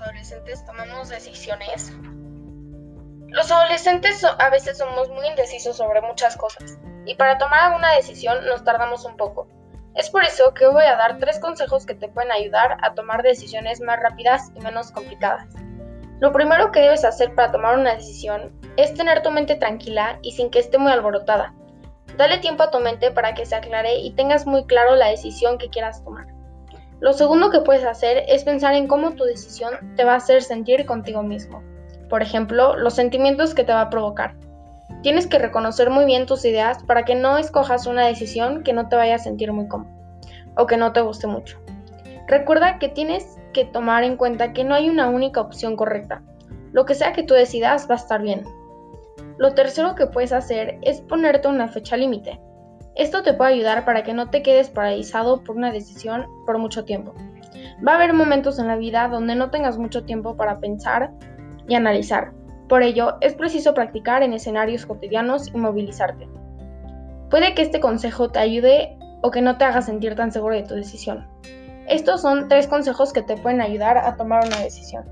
adolescentes tomamos decisiones? Los adolescentes a veces somos muy indecisos sobre muchas cosas y para tomar alguna decisión nos tardamos un poco. Es por eso que voy a dar tres consejos que te pueden ayudar a tomar decisiones más rápidas y menos complicadas. Lo primero que debes hacer para tomar una decisión es tener tu mente tranquila y sin que esté muy alborotada. Dale tiempo a tu mente para que se aclare y tengas muy claro la decisión que quieras tomar. Lo segundo que puedes hacer es pensar en cómo tu decisión te va a hacer sentir contigo mismo. Por ejemplo, los sentimientos que te va a provocar. Tienes que reconocer muy bien tus ideas para que no escojas una decisión que no te vaya a sentir muy cómodo o que no te guste mucho. Recuerda que tienes que tomar en cuenta que no hay una única opción correcta. Lo que sea que tú decidas va a estar bien. Lo tercero que puedes hacer es ponerte una fecha límite. Esto te puede ayudar para que no te quedes paralizado por una decisión por mucho tiempo. Va a haber momentos en la vida donde no tengas mucho tiempo para pensar y analizar. Por ello, es preciso practicar en escenarios cotidianos y movilizarte. Puede que este consejo te ayude o que no te haga sentir tan seguro de tu decisión. Estos son tres consejos que te pueden ayudar a tomar una decisión.